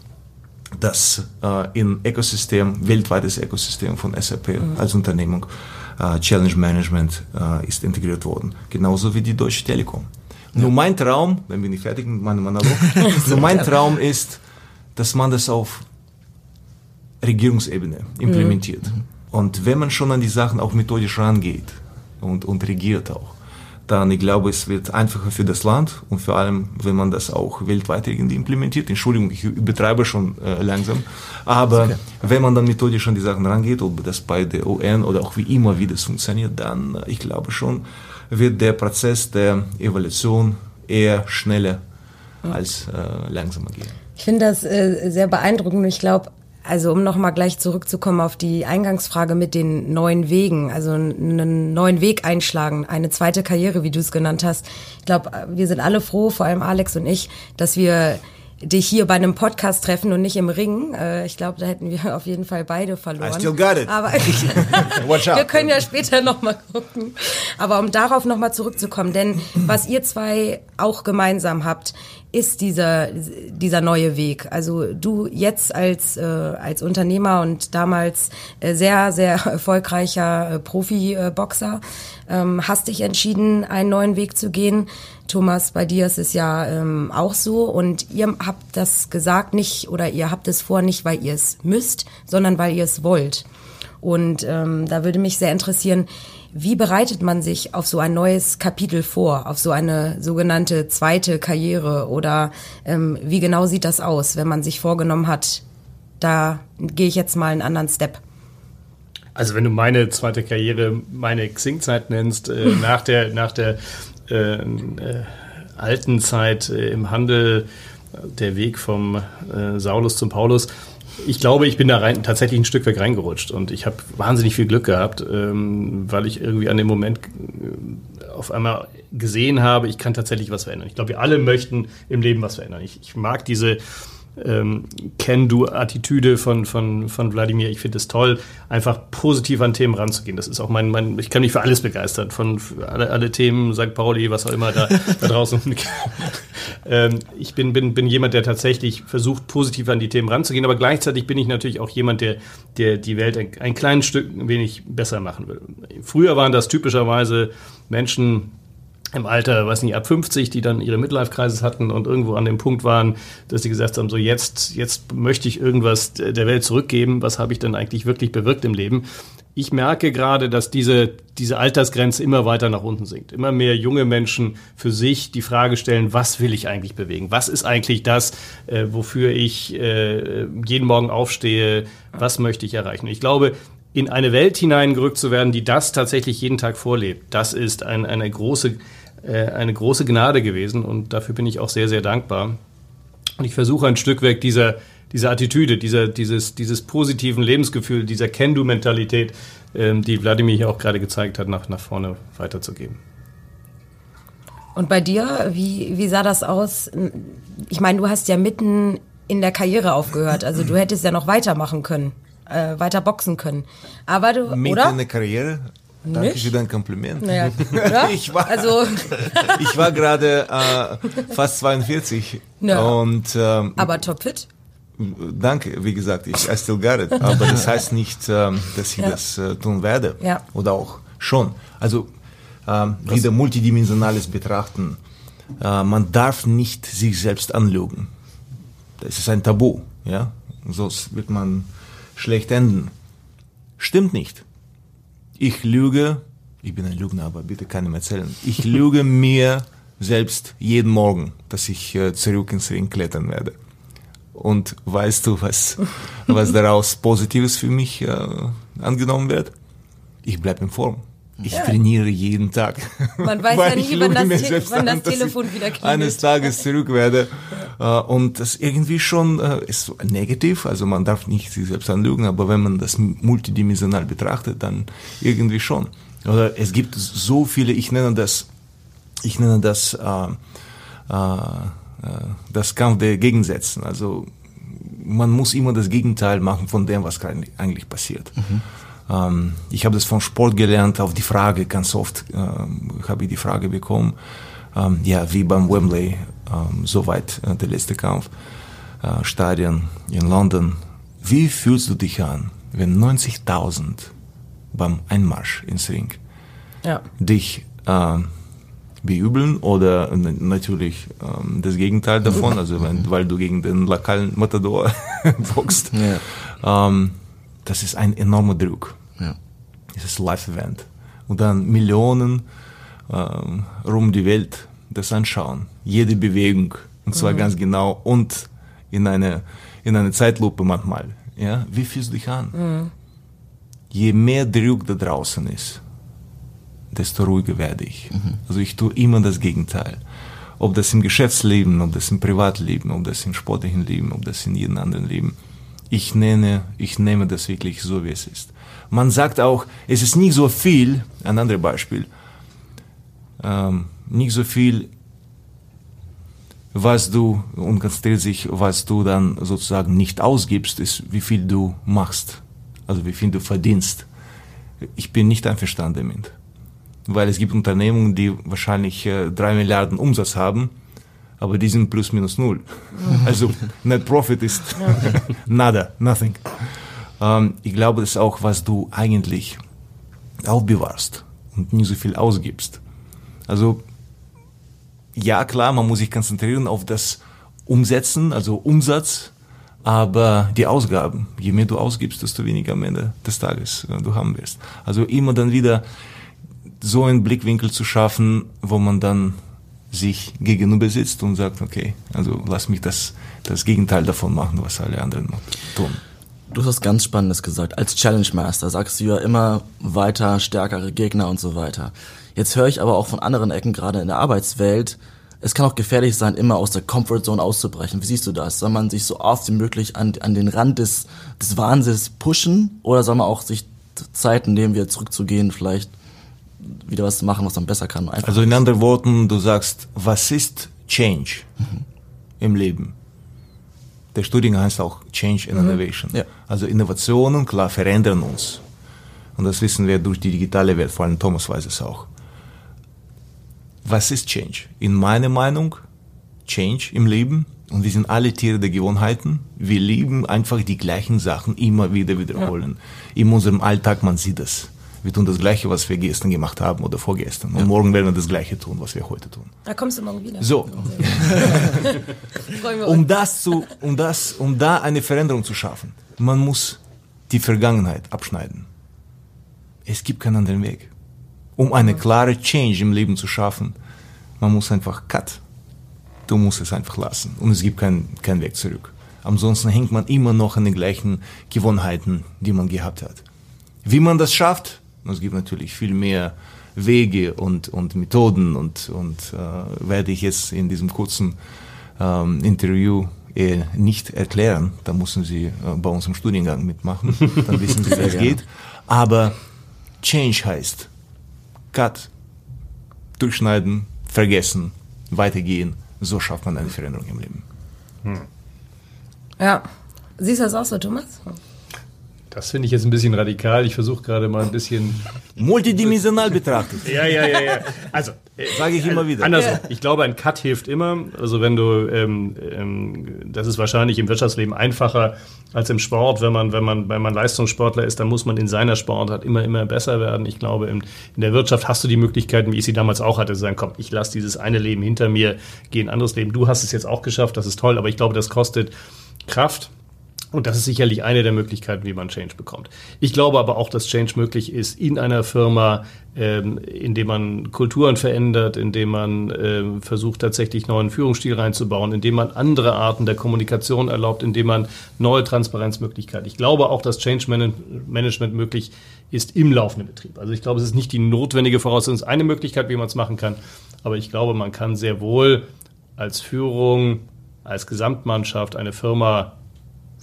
S5: dass äh, in Ökosystem, weltweites Ökosystem von SAP mhm. als Unternehmung, Challenge Management äh, ist integriert worden. Genauso wie die Deutsche Telekom. Nur mein Traum, wenn wir nicht fertig mit meinem Monolog, nur mein Traum ist, dass man das auf Regierungsebene implementiert. Mhm. Und wenn man schon an die Sachen auch methodisch rangeht und, und regiert auch, dann ich glaube, es wird einfacher für das Land und vor allem, wenn man das auch weltweit irgendwie implementiert. Entschuldigung, ich übertreibe schon äh, langsam, aber okay. wenn man dann methodisch an die Sachen rangeht, ob das bei der UN oder auch wie immer, wie das funktioniert, dann äh, ich glaube schon, wird der Prozess der Evolution eher schneller als äh, langsamer gehen.
S3: Ich finde das äh, sehr beeindruckend. Ich glaube, also um nochmal gleich zurückzukommen auf die Eingangsfrage mit den neuen Wegen, also einen neuen Weg einschlagen, eine zweite Karriere, wie du es genannt hast. Ich glaube, wir sind alle froh, vor allem Alex und ich, dass wir dich hier bei einem Podcast treffen und nicht im Ring. Äh, ich glaube, da hätten wir auf jeden Fall beide verloren. I
S5: still got it.
S3: Aber wir können ja später nochmal gucken. Aber um darauf nochmal zurückzukommen, denn was ihr zwei auch gemeinsam habt, ist dieser, dieser neue Weg. Also du jetzt als, äh, als Unternehmer und damals äh, sehr, sehr erfolgreicher Profi-Boxer ähm, hast dich entschieden, einen neuen Weg zu gehen. Thomas, bei dir ist es ja ähm, auch so und ihr habt das gesagt nicht oder ihr habt es vor nicht, weil ihr es müsst, sondern weil ihr es wollt. Und ähm, da würde mich sehr interessieren, wie bereitet man sich auf so ein neues Kapitel vor, auf so eine sogenannte zweite Karriere oder ähm, wie genau sieht das aus, wenn man sich vorgenommen hat, da gehe ich jetzt mal einen anderen Step?
S4: Also wenn du meine zweite Karriere, meine Xing-Zeit nennst, äh, nach der, nach der äh, äh, alten Zeit äh, im Handel, der Weg vom äh, Saulus zum Paulus, ich glaube, ich bin da rein, tatsächlich ein Stück weg reingerutscht und ich habe wahnsinnig viel Glück gehabt, ähm, weil ich irgendwie an dem Moment auf einmal gesehen habe, ich kann tatsächlich was verändern. Ich glaube, wir alle möchten im Leben was verändern. Ich, ich mag diese ähm, Can-Do-Attitüde von, von, von Wladimir. Ich finde es toll, einfach positiv an Themen ranzugehen. Das ist auch mein, mein ich kann mich für alles begeistern, von alle, alle Themen, St. Pauli, was auch immer da, da draußen. ähm, ich bin, bin, bin jemand, der tatsächlich versucht, positiv an die Themen ranzugehen, aber gleichzeitig bin ich natürlich auch jemand, der, der die Welt ein, ein kleines Stück ein wenig besser machen will. Früher waren das typischerweise Menschen, im Alter, weiß nicht, ab 50, die dann ihre Midlife-Kreises hatten und irgendwo an dem Punkt waren, dass sie gesagt haben, so jetzt, jetzt möchte ich irgendwas der Welt zurückgeben, was habe ich denn eigentlich wirklich bewirkt im Leben? Ich merke gerade, dass diese, diese Altersgrenze immer weiter nach unten sinkt. Immer mehr junge Menschen für sich die Frage stellen, was will ich eigentlich bewegen? Was ist eigentlich das, äh, wofür ich äh, jeden Morgen aufstehe? Was möchte ich erreichen? Ich glaube, in eine Welt hineingerückt zu werden, die das tatsächlich jeden Tag vorlebt, das ist ein, eine, große, eine große Gnade gewesen und dafür bin ich auch sehr, sehr dankbar. Und ich versuche ein Stück weg dieser, dieser Attitüde, dieser, dieses, dieses positiven Lebensgefühl, dieser
S3: Und bei dir, wie, wie sah das aus? Ich meine, du hast ja mitten in der Karriere aufgehört. Also du hättest ja noch weitermachen können, äh, weiter boxen können. Aber du,
S5: Mitten
S3: oder?
S5: in der Karriere. Danke
S3: Nicht?
S5: für dein Kompliment.
S3: Naja?
S5: Ich war-
S3: also,
S5: Ich war gerade äh, fast 42
S3: Ja.
S5: und ähm,
S3: aber topfit.
S5: danke, wie gesagt, ich I still got it, aber das heißt nicht, ähm, dass ich
S3: Ja.
S5: das äh, tun werde
S3: Ja.
S5: oder auch schon. Also ähm, wieder multidimensionales Betrachten. Äh, man darf nicht sich selbst anlügen. Das ist ein Tabu, ja. Sonst wird man schlecht enden. Stimmt nicht. Ich lüge, ich bin ein Lügner, aber bitte keinem erzählen. Ich lüge mir selbst jeden Morgen, dass ich äh, zurück ins Ring klettern werde. Und weißt du, was, was daraus Positives für mich äh, angenommen wird? Ich bleibe in Form. Ich trainiere jeden Tag.
S3: Man weiß
S5: Weil
S3: ja nie,
S5: ich
S3: wann das wann das
S5: an, dass ich
S3: Telefon wieder klingelt.
S5: Eines Tages zurück werde. Äh, und das irgendwie schon äh, ist so negativ, also man darf nicht sich selbst anlügen, aber wenn man das multidimensional betrachtet, dann irgendwie schon. Oder es gibt so viele, ich nenne das, ich nenne das, äh, äh, äh, das Kampf der Gegensätzen. Also man muss immer das Gegenteil machen von dem, was eigentlich passiert. Ähm, ich habe das vom Sport gelernt, auf die Frage, ganz oft ähm, habe ich die Frage bekommen, ähm, ja, wie beim Wembley, ähm, soweit äh, der letzte Kampf, äh, Stadion in London. Wie fühlst du dich an, wenn 90.000 beim Einmarsch ins Ring
S3: Ja.
S5: dich äh, beübeln oder natürlich ähm, das Gegenteil davon, also wenn, weil du gegen den lokalen Matador boxst. Ähm, das ist ein enormer Druck. Es ist ein Live-Event. Und dann Millionen ähm, rum die Welt das anschauen. Jede Bewegung. Und zwar ganz genau und in eine, in eine Zeitlupe manchmal. Ja? Wie fühlst du dich an? Je mehr Druck da draußen ist, desto ruhiger werde ich. Also ich tue immer das Gegenteil. Ob das im Geschäftsleben, ob das im Privatleben, ob das im sportlichen Leben, ob das in jedem anderen Leben. Ich nenne, ich nehme das wirklich so, wie es ist. Man sagt auch, es ist nicht so viel, ein anderes Beispiel, ähm, nicht so viel, was du, und konzentriert sich, was du dann sozusagen nicht ausgibst, ist, wie viel du machst. Also wie viel du verdienst. Ich bin nicht einverstanden damit. Weil es gibt Unternehmungen, die wahrscheinlich äh, drei Milliarden Umsatz haben, aber die sind plus minus null. Also Net Profit ist nada, nothing. Ähm, ich glaube, das ist auch, was du eigentlich aufbewahrst und nie so viel ausgibst. Also ja, klar, man muss sich konzentrieren auf das Umsetzen, also Umsatz, aber die Ausgaben, je mehr du ausgibst, desto weniger am Ende des Tages äh, du haben wirst. Also immer dann wieder so einen Blickwinkel zu schaffen, wo man dann sich gegenüber sitzt und sagt, okay, also lass mich das, das Gegenteil davon machen, was alle anderen tun.
S1: Du hast was ganz Spannendes gesagt. Als Challenge Master sagst du ja immer weiter, stärkere Gegner und so weiter. Jetzt höre ich aber auch von anderen Ecken, gerade in der Arbeitswelt, es kann auch gefährlich sein, immer aus der Comfortzone auszubrechen. Wie siehst du das? Soll man sich so oft wie möglich an, an den Rand des, des Wahnsinns pushen oder soll man auch sich Zeit nehmen, wieder zurückzugehen, vielleicht wieder was machen, was man besser kann? Einfach
S5: Also in anderen Worten, du sagst, was ist Change im Leben? Der Studiengang heißt auch Change and Innovation.
S1: Ja.
S5: Also Innovationen, klar, verändern uns. Und das wissen wir durch die digitale Welt, vor allem Thomas weiß es auch. Was ist Change? In meiner Meinung, Change im Leben, und wir sind alle Tiere der Gewohnheiten, wir lieben einfach die gleichen Sachen immer wieder wiederholen. In unserem Alltag, man sieht das. Wir tun das Gleiche, was wir gestern gemacht haben oder vorgestern. Und morgen werden wir das Gleiche tun, was wir heute tun.
S3: Da kommst du morgen wieder.
S5: So, um das zu, um das, um da eine Veränderung zu schaffen, man muss die Vergangenheit abschneiden. Es gibt keinen anderen Weg. Um eine klare Change im Leben zu schaffen, man muss einfach cut. Du musst es einfach lassen. Und es gibt keinen keinen Weg zurück. Ansonsten hängt man immer noch an den gleichen Gewohnheiten, die man gehabt hat. Wie man das schafft, es gibt natürlich viel mehr Wege und, und Methoden und, und äh, werde ich jetzt in diesem kurzen ähm, Interview äh, nicht erklären. Da müssen Sie äh, bei uns im Studiengang mitmachen, dann wissen Sie, wie es geht. Aber Change heißt Cut, durchschneiden, vergessen, weitergehen. So schafft man eine Veränderung im Leben.
S3: Ja. Siehst du das auch so, Thomas?
S4: Das finde ich jetzt ein bisschen radikal. Ich versuche gerade mal ein bisschen.
S5: Multidimensional betrachtet,
S4: Ja, ja, ja, ja. Also,
S5: sage ich immer wieder.
S4: Andersrum. Ich glaube, ein Cut hilft immer. Also wenn du, ähm, ähm, das ist wahrscheinlich im Wirtschaftsleben einfacher als im Sport. Wenn man, wenn man, wenn man Leistungssportler ist, dann muss man in seiner Sportart immer, immer besser werden. Ich glaube, in, in der Wirtschaft hast du die Möglichkeiten, wie ich sie damals auch hatte, zu sagen, komm, ich lasse dieses eine Leben hinter mir, gehe ein anderes Leben. Du hast es jetzt auch geschafft, das ist toll, aber ich glaube, das kostet Kraft. Und das ist sicherlich eine der Möglichkeiten, wie man Change bekommt. Ich glaube aber auch, dass Change möglich ist in einer Firma, ähm, indem man Kulturen verändert, indem man ähm, versucht, tatsächlich neuen Führungsstil reinzubauen, indem man andere Arten der Kommunikation erlaubt, indem man neue Transparenzmöglichkeiten. Ich glaube auch, dass Change Man- Management möglich ist im laufenden Betrieb. Also ich glaube, es ist nicht die notwendige Voraussetzung, es ist eine Möglichkeit, wie man es machen kann. Aber ich glaube, man kann sehr wohl als Führung, als Gesamtmannschaft eine Firma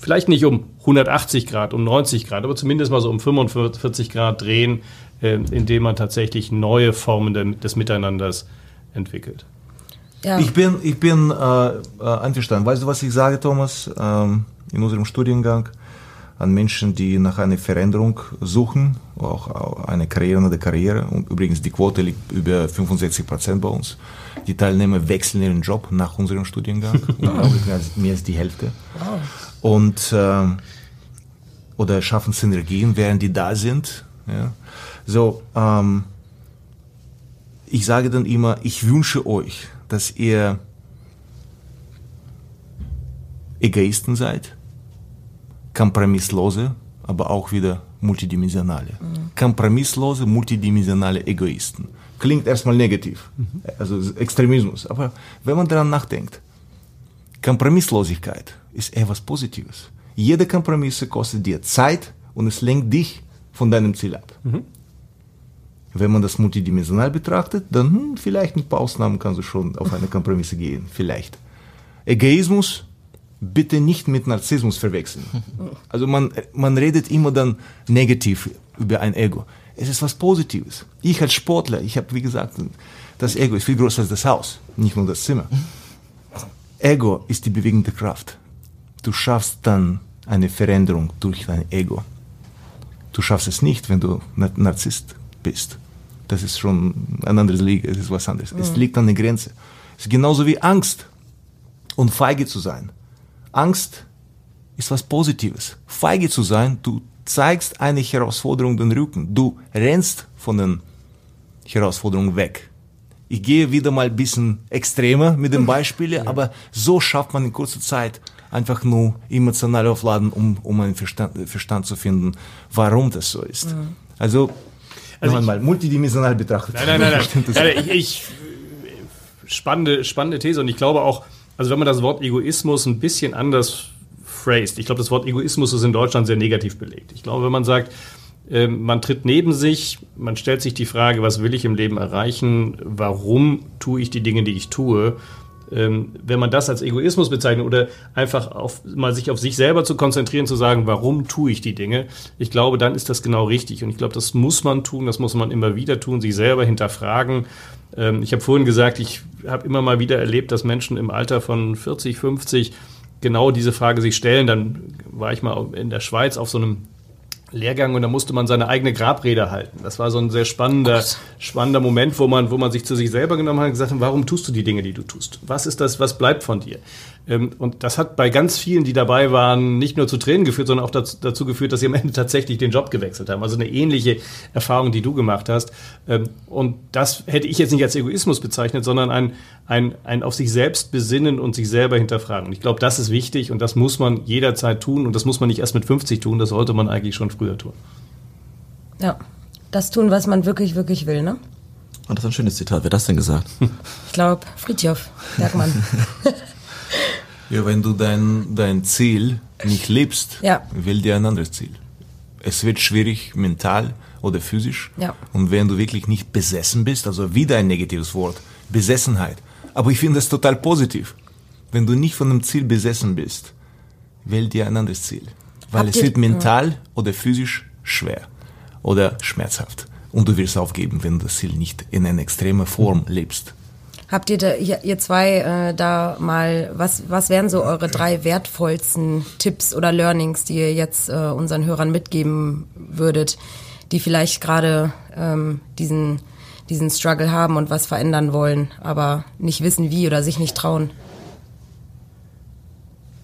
S4: vielleicht nicht um 180 Grad, um 90 Grad, aber zumindest mal so um 45 Grad drehen, äh, indem man tatsächlich neue Formen des Miteinanders entwickelt.
S3: Ja.
S5: Ich bin, ich bin äh, äh, einverstanden. Weißt du, was ich sage, Thomas? Ähm, in unserem Studiengang an Menschen, die nach einer Veränderung suchen, auch eine Karriere oder Karriere. Und übrigens, die Quote liegt über 65 Prozent bei uns. Die Teilnehmer wechseln ihren Job nach unserem Studiengang. Unglaublich, mehr als, mehr als die Hälfte. Und ähm, oder schaffen Synergien, während die da sind. Ja. So, ähm, ich sage dann immer, ich wünsche euch, dass ihr Egoisten seid, kompromisslose, aber auch wieder multidimensionale. Kompromisslose, multidimensionale Egoisten. Klingt erstmal negativ, also Extremismus. Aber wenn man daran nachdenkt, Kompromisslosigkeit ist etwas Positives. Jede Kompromisse kostet dir Zeit und es lenkt dich von deinem Ziel ab. Wenn man das multidimensional betrachtet, dann hm, vielleicht mit ein paar Ausnahmen kannst du schon auf eine Kompromisse gehen. Vielleicht. Egoismus bitte nicht mit Narzissmus verwechseln. Also man, man redet immer dann negativ über ein Ego. Es ist was Positives. Ich als Sportler, ich habe wie gesagt, das Ego ist viel größer als das Haus, nicht nur das Zimmer. Ego ist die bewegende Kraft. Du schaffst dann eine Veränderung durch dein Ego. Du schaffst es nicht, wenn du Nar- Narzisst bist. Das ist schon ein anderes Liga, es ist was anderes. Es liegt an der Grenze. Es ist genauso wie Angst und feige zu sein. Angst ist was Positives. Feige zu sein, du zeigst eine Herausforderung den Rücken. Du rennst von den Herausforderungen weg. Ich gehe wieder mal ein bisschen extremer mit den Beispielen, aber so schafft man in kurzer Zeit einfach nur emotional aufladen, um, um einen Verstand, Verstand zu finden, warum das so ist. Also, noch einmal, multidimensional betrachtet.
S4: Nein, nein, nein, nein ich, ich, spannende, spannende These und ich glaube auch, also wenn man das Wort Egoismus ein bisschen anders phrased, ich glaube, das Wort Egoismus ist in Deutschland sehr negativ belegt. Ich glaube, wenn man sagt, ähm, man tritt neben sich, man stellt sich die Frage, was will ich im Leben erreichen, warum tue ich die Dinge, die ich tue, wenn man das als Egoismus bezeichnet oder einfach auf, mal sich auf sich selber zu konzentrieren, zu sagen, warum tue ich die Dinge, ich glaube, dann ist das genau richtig. Und ich glaube, das muss man tun, das muss man immer wieder tun, sich selber hinterfragen. Ähm, ich habe vorhin gesagt, ich habe immer mal wieder erlebt, dass Menschen im Alter von 40, 50 genau diese Frage sich stellen. Dann war ich mal in der Schweiz auf so einem Lehrgang und da musste man seine eigene Grabrede halten. Das war so ein sehr spannender, spannender Moment, wo man, wo man sich zu sich selber genommen hat und gesagt hat, warum tust du die Dinge, die du tust? Was ist das, was bleibt von dir? Ähm, Und das hat bei ganz vielen, die dabei waren, nicht nur zu Tränen geführt, sondern auch dazu, dazu geführt, dass sie am Ende tatsächlich den Job gewechselt haben. Also eine ähnliche Erfahrung, die du gemacht hast. Ähm, Und das hätte ich jetzt nicht als Egoismus bezeichnet, sondern ein, ein, ein auf sich selbst besinnen und sich selber hinterfragen. Und ich glaube, das ist wichtig und das muss man jederzeit tun und das muss man nicht erst mit 50 tun, das sollte man eigentlich schon früher tun.
S3: Ja. Das tun, was man wirklich, wirklich will, ne?
S1: Und das ist ein schönes Zitat. Wer hat das denn gesagt?
S3: Ich glaube, Fritjof Bergmann.
S5: Ja, wenn du dein, dein Ziel nicht lebst,
S3: Ja.
S5: wähl dir ein anderes Ziel. Es wird schwierig, mental oder physisch.
S3: Ja.
S5: Und wenn du wirklich nicht besessen bist, also wieder ein negatives Wort, Besessenheit. Aber ich finde das total positiv. Wenn du nicht von einem Ziel besessen bist, wähl dir ein anderes Ziel. Weil
S3: Habt
S5: es wird mental oder physisch schwer oder schmerzhaft. Und du wirst aufgeben, wenn du das Ziel nicht in einer extremen Form lebst.
S3: Habt ihr, da, ihr, zwei äh, da mal, was, was wären so eure drei wertvollsten Tipps oder Learnings, die ihr jetzt äh, unseren Hörern mitgeben würdet, die vielleicht gerade ähm, diesen, diesen Struggle haben und was verändern wollen, aber nicht wissen wie oder sich nicht trauen?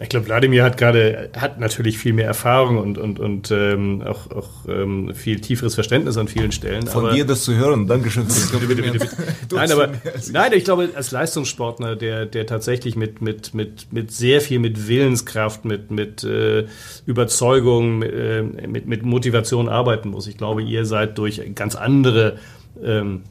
S4: Ich glaube, Wladimir hat gerade, hat natürlich viel mehr Erfahrung und, und, und ähm, auch, auch ähm, viel tieferes Verständnis an vielen Stellen.
S5: Von
S4: aber,
S5: dir das zu hören, Dankeschön
S4: bitte, bitte, bitte, bitte. Nein, aber nein, ich glaube, als Leistungssportler, der, der tatsächlich mit, mit, mit, mit sehr viel mit Willenskraft, mit, mit äh, Überzeugung, mit, äh, mit, mit Motivation arbeiten muss. Ich glaube, ihr seid durch ganz andere ähm,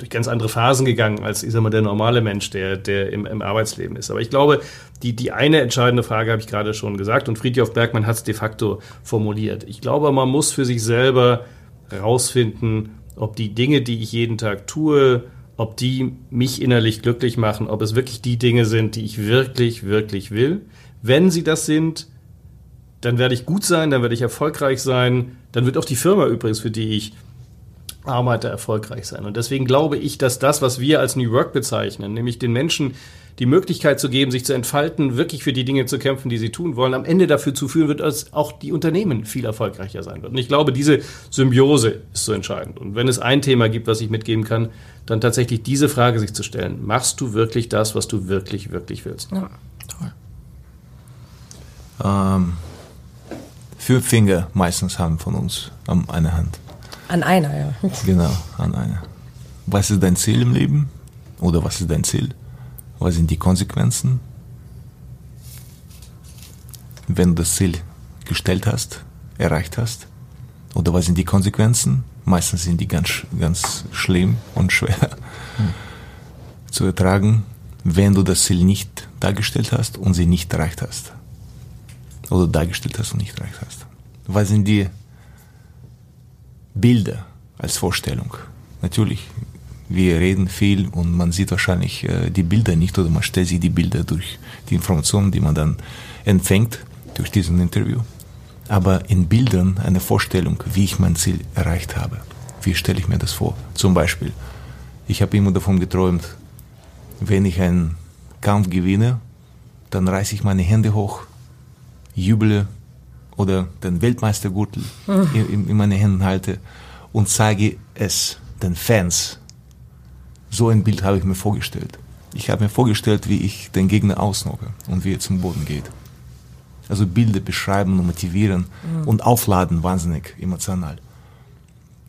S4: durch ganz andere Phasen gegangen als, ich sag mal, der normale Mensch, der, der im, im Arbeitsleben ist. Aber ich glaube, die, die eine entscheidende Frage habe ich gerade schon gesagt und Friedhof Bergmann hat es de facto formuliert. Ich glaube, man muss für sich selber rausfinden, ob die Dinge, die ich jeden Tag tue, ob die mich innerlich glücklich machen, ob es wirklich die Dinge sind, die ich wirklich, wirklich will. Wenn sie das sind, dann werde ich gut sein, dann werde ich erfolgreich sein, dann wird auch die Firma übrigens, für die ich arbeite, erfolgreich sein. Und deswegen glaube ich, dass das, was wir als New Work bezeichnen, nämlich den Menschen die Möglichkeit zu geben, sich zu entfalten, wirklich für die Dinge zu kämpfen, die sie tun wollen, am Ende dafür zu führen wird, dass auch die Unternehmen viel erfolgreicher sein wird. Und ich glaube, diese Symbiose ist so entscheidend. Und wenn es ein Thema gibt, was ich mitgeben kann, dann tatsächlich diese Frage sich zu stellen. Machst du wirklich das, was du wirklich, wirklich willst?
S3: Ja.
S5: Ähm, fünf Finger meistens haben von uns an einer Hand.
S3: An einer, ja.
S5: Genau, an einer. Was ist dein Ziel im Leben? Oder was ist dein Ziel? Was sind die Konsequenzen? Wenn du das Ziel gestellt hast, erreicht hast? Oder was sind die Konsequenzen? Meistens sind die ganz, ganz schlimm und schwer zu ertragen, wenn du das Ziel nicht dargestellt hast und sie nicht erreicht hast. Oder dargestellt hast und nicht erreicht hast. Was sind die Bilder als Vorstellung? Natürlich, wir reden viel und man sieht wahrscheinlich äh, die Bilder nicht oder man stellt sich die Bilder durch die Informationen, die man dann empfängt durch diesen Interview. Aber in Bildern eine Vorstellung, wie ich mein Ziel erreicht habe. Wie stelle ich mir das vor? Zum Beispiel, ich habe immer davon geträumt, wenn ich einen Kampf gewinne, dann reiße ich meine Hände hoch, jubele oder den Weltmeistergürtel in, in meine Händen halte und zeige es den Fans. So ein Bild habe ich mir vorgestellt. Ich habe mir vorgestellt, wie ich den Gegner ausnocke und wie er zum Boden geht. Also Bilder beschreiben und motivieren und aufladen, wahnsinnig emotional.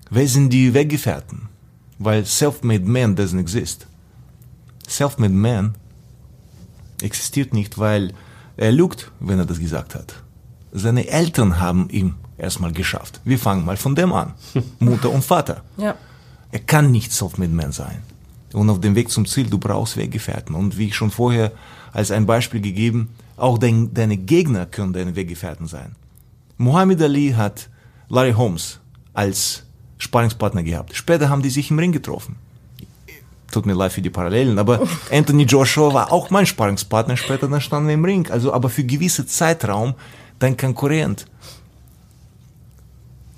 S5: Wer sind die Weggefährten? Weil self-made man doesn't exist. Self-made man existiert nicht, weil er lügt, wenn er das gesagt hat. Seine Eltern haben ihn erstmal geschafft. Wir fangen mal von dem an. Mutter und Vater.
S3: Ja.
S5: Er kann nicht self-made man sein. Und auf dem Weg zum Ziel, du brauchst Weggefährten. Und wie ich schon vorher als ein Beispiel gegeben, auch dein, deine Gegner können deine Weggefährten sein. Muhammad Ali hat Larry Holmes als Sparringspartner gehabt. Später haben die sich im Ring getroffen. Tut mir leid für die Parallelen, aber Anthony Joshua war auch mein Sparringspartner, später dann standen wir im Ring. Also, aber für gewisse Zeitraum dein Konkurrent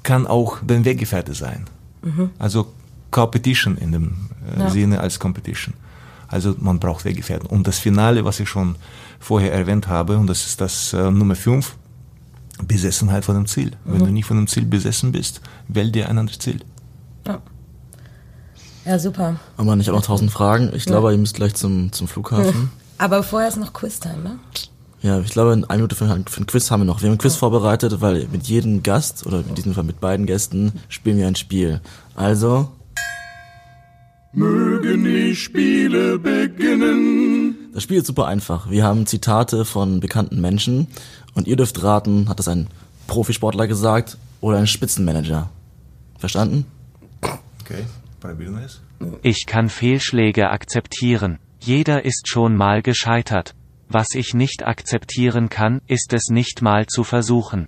S5: kann auch dein Weggefährte sein. Also Competition in dem äh,
S3: Ja.
S5: Sinne als Competition. Also man braucht Weggefährten. Und das Finale, was ich schon vorher erwähnt habe, und das ist das äh, Nummer 5, Besessenheit von dem Ziel. Wenn du nicht von dem Ziel besessen bist, wähl dir ein anderes Ziel.
S3: Ja, super.
S1: Aber ich habe noch tausend Fragen. Ich glaube, ihr müsst gleich zum, zum Flughafen.
S3: Aber vorher ist noch Quiztime, ne?
S1: Ja, ich glaube, in einer Minute für, für ein Quiz haben wir noch. Wir haben ein Quiz vorbereitet, weil mit jedem Gast, oder in diesem Fall mit beiden Gästen, spielen wir ein Spiel. Also,
S2: Mögen die Spiele beginnen.
S1: das Spiel ist super einfach. Wir haben Zitate von bekannten Menschen und ihr dürft raten, hat das ein Profisportler gesagt oder ein Spitzenmanager? Verstanden?
S5: Okay, probieren wir es.
S6: Ich kann Fehlschläge akzeptieren. Jeder ist schon mal gescheitert. Was ich nicht akzeptieren kann, ist es nicht mal zu versuchen.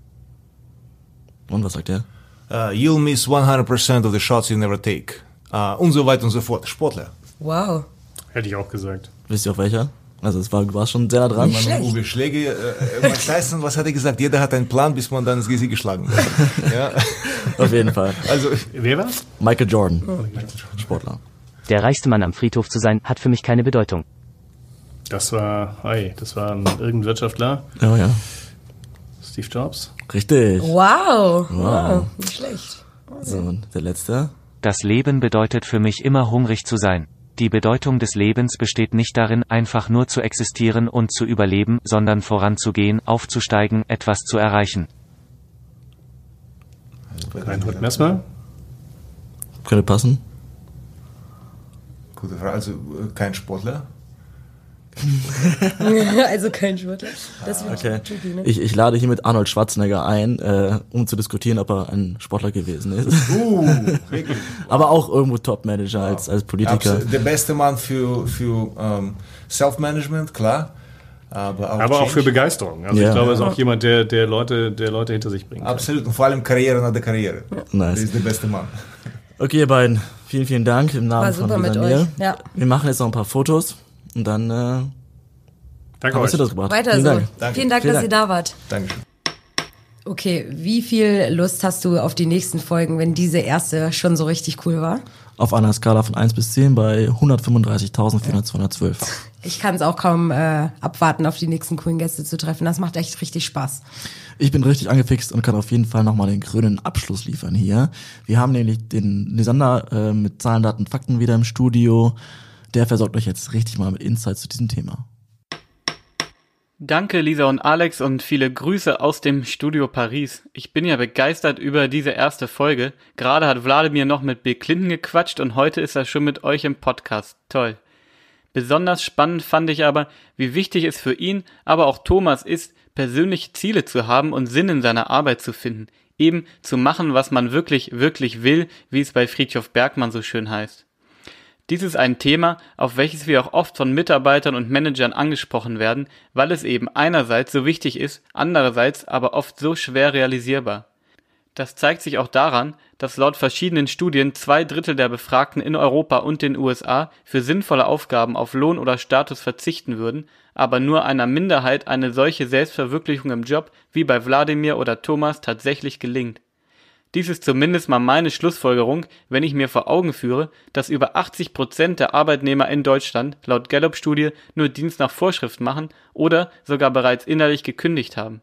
S1: Und was sagt er?
S5: Uh, you'll miss 100% of the shots you never take. Uh, und so weiter und so fort. Sportler.
S3: Wow.
S4: Hätte ich auch gesagt.
S1: Wisst ihr auch welcher? Also es war, warst schon sehr nah dran.
S3: Nicht schlecht.
S5: Uwe Schläge, äh, äh, Mike Tyson, was hat er gesagt? Jeder hat einen Plan, bis man dann ins Gesicht geschlagen wird. ja,
S1: Auf jeden Fall.
S5: also
S4: Wer war's?
S1: Michael Jordan. Sportler.
S7: Der reichste Mann am Friedhof zu sein, hat für mich keine Bedeutung.
S4: Das war, hey, das war ein irgendein Wirtschaftler,
S1: Ja, ja.
S4: Steve Jobs.
S1: Richtig.
S3: Wow. wow. Nicht schlecht.
S1: So, und der letzte.
S6: Das Leben bedeutet für mich immer hungrig zu sein. Die Bedeutung des Lebens besteht nicht darin, einfach nur zu existieren und zu überleben, sondern voranzugehen, aufzusteigen, etwas zu erreichen.
S4: Reinhold Messmer.
S1: Könnte passen.
S5: Gute Frage. Also äh, kein Sportler.
S3: also kein Sportler. Das wird
S1: Okay.
S3: tricky, ne?
S1: Ich, ich lade hiermit Arnold Schwarzenegger ein, äh, um zu diskutieren, ob er ein Sportler gewesen ist.
S5: Uh, wirklich.
S1: Aber auch irgendwo Top-Manager als, als Politiker.
S5: Absolut. Der beste Mann für, für ähm, Self-Management, klar. Aber auch,
S4: Aber auch für. Begeisterung. Also
S1: Ja.
S4: ich glaube, er ist auch jemand, der, der Leute, der Leute hinter sich bringt.
S5: Absolut. Und vor allem Karriere nach der Karriere.
S1: Nice.
S5: Der ist der beste Mann.
S1: Okay, ihr beiden, vielen, vielen Dank im Namen
S3: War
S1: von
S3: super mit
S1: Lisa Mir.
S3: euch. Ja.
S1: Wir machen jetzt noch ein paar Fotos und dann äh,
S4: Danke
S1: haben wir
S4: euch.
S1: es das gebracht.
S3: Weiter
S1: vielen
S3: so.
S1: Dank.
S5: Danke.
S3: Vielen Dank,
S1: Vielen
S3: dass
S1: Dank.
S3: ihr da wart.
S5: Dankeschön.
S3: Okay, wie viel Lust hast du auf die nächsten Folgen, wenn diese erste schon so richtig cool war?
S1: Auf einer Skala von 1 bis 10 bei 135.412.
S3: Ich kann es auch kaum äh, abwarten, auf die nächsten coolen Gäste zu treffen. Das macht echt richtig Spaß.
S1: Ich bin richtig angefixt und kann auf jeden Fall nochmal den grünen Abschluss liefern hier. Wir haben nämlich den Lisander äh, mit Zahlen, Daten, Fakten wieder im Studio. Der versorgt euch jetzt richtig mal mit Insights zu diesem Thema.
S8: Danke Lisa und Alex und viele Grüße aus dem Studio Paris. Ich bin ja begeistert über diese erste Folge. Gerade hat Wladimir noch mit Bill Clinton gequatscht und heute ist er schon mit euch im Podcast. Toll. Besonders spannend fand ich aber, wie wichtig es für ihn, aber auch Thomas ist, persönliche Ziele zu haben und Sinn in seiner Arbeit zu finden. Eben zu machen, was man wirklich, wirklich will, wie es bei Friedhof Bergmann so schön heißt. Dies ist ein Thema, auf welches wir auch oft von Mitarbeitern und Managern angesprochen werden, weil es eben einerseits so wichtig ist, andererseits aber oft so schwer realisierbar. Das zeigt sich auch daran, dass laut verschiedenen Studien zwei Drittel der Befragten in Europa und den USA für sinnvolle Aufgaben auf Lohn oder Status verzichten würden, aber nur einer Minderheit eine solche Selbstverwirklichung im Job wie bei Wladimir oder Thomas tatsächlich gelingt. Dies ist zumindest mal meine Schlussfolgerung, wenn ich mir vor Augen führe, dass über 80 Prozent der Arbeitnehmer in Deutschland laut Gallup-Studie nur Dienst nach Vorschrift machen oder sogar bereits innerlich gekündigt haben.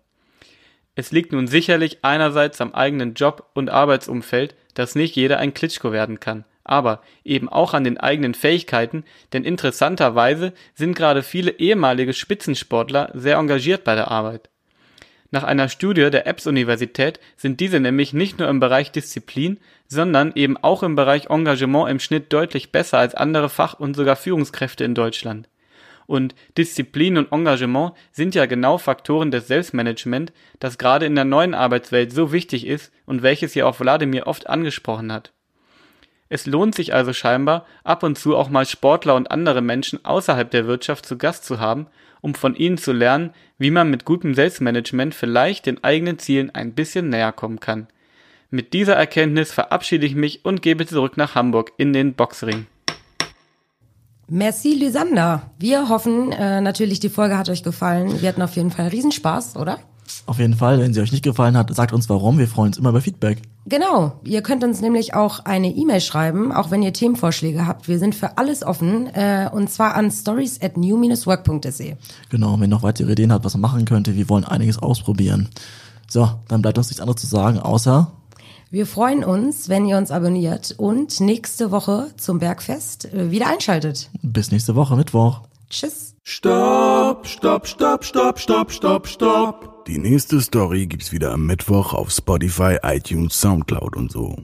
S8: Es liegt nun sicherlich einerseits am eigenen Job und Arbeitsumfeld, dass nicht jeder ein Klitschko werden kann, aber eben auch an den eigenen Fähigkeiten, denn interessanterweise sind gerade viele ehemalige Spitzensportler sehr engagiert bei der Arbeit. Nach einer Studie der EBS-Universität sind diese nämlich nicht nur im Bereich Disziplin, sondern eben auch im Bereich Engagement im Schnitt deutlich besser als andere Fach- und sogar Führungskräfte in Deutschland. Und Disziplin und Engagement sind ja genau Faktoren des Selbstmanagement, das gerade in der neuen Arbeitswelt so wichtig ist und welches ja auch Wladimir oft angesprochen hat. Es lohnt sich also scheinbar, ab und zu auch mal Sportler und andere Menschen außerhalb der Wirtschaft zu Gast zu haben, um von ihnen zu lernen, wie man mit gutem Selbstmanagement vielleicht den eigenen Zielen ein bisschen näher kommen kann. Mit dieser Erkenntnis verabschiede ich mich und gebe zurück nach Hamburg in den Boxring.
S3: Merci, Lysander. Wir hoffen äh, natürlich, die Folge hat euch gefallen. Wir hatten auf jeden Fall Riesenspaß, oder?
S1: Auf jeden Fall, wenn sie euch nicht gefallen hat, sagt uns warum. Wir freuen uns immer über Feedback.
S3: Genau. Ihr könnt uns nämlich auch eine E-Mail schreiben, auch wenn ihr Themenvorschläge habt. Wir sind für alles offen, äh, und zwar an stories at new-work.de.
S1: Genau, wenn ihr noch weitere Ideen habt, was man machen könnte, wir wollen einiges ausprobieren. So, dann bleibt uns nichts anderes zu sagen, außer
S3: Wir freuen uns, wenn ihr uns abonniert und nächste Woche zum Bergfest äh, wieder einschaltet.
S1: bis nächste Woche, Mittwoch.
S3: Tschüss.
S2: Stopp, stopp, stopp, stopp, stopp, stopp, stopp. Die nächste Story gibt's wieder am Mittwoch auf Spotify, iTunes, Soundcloud und so.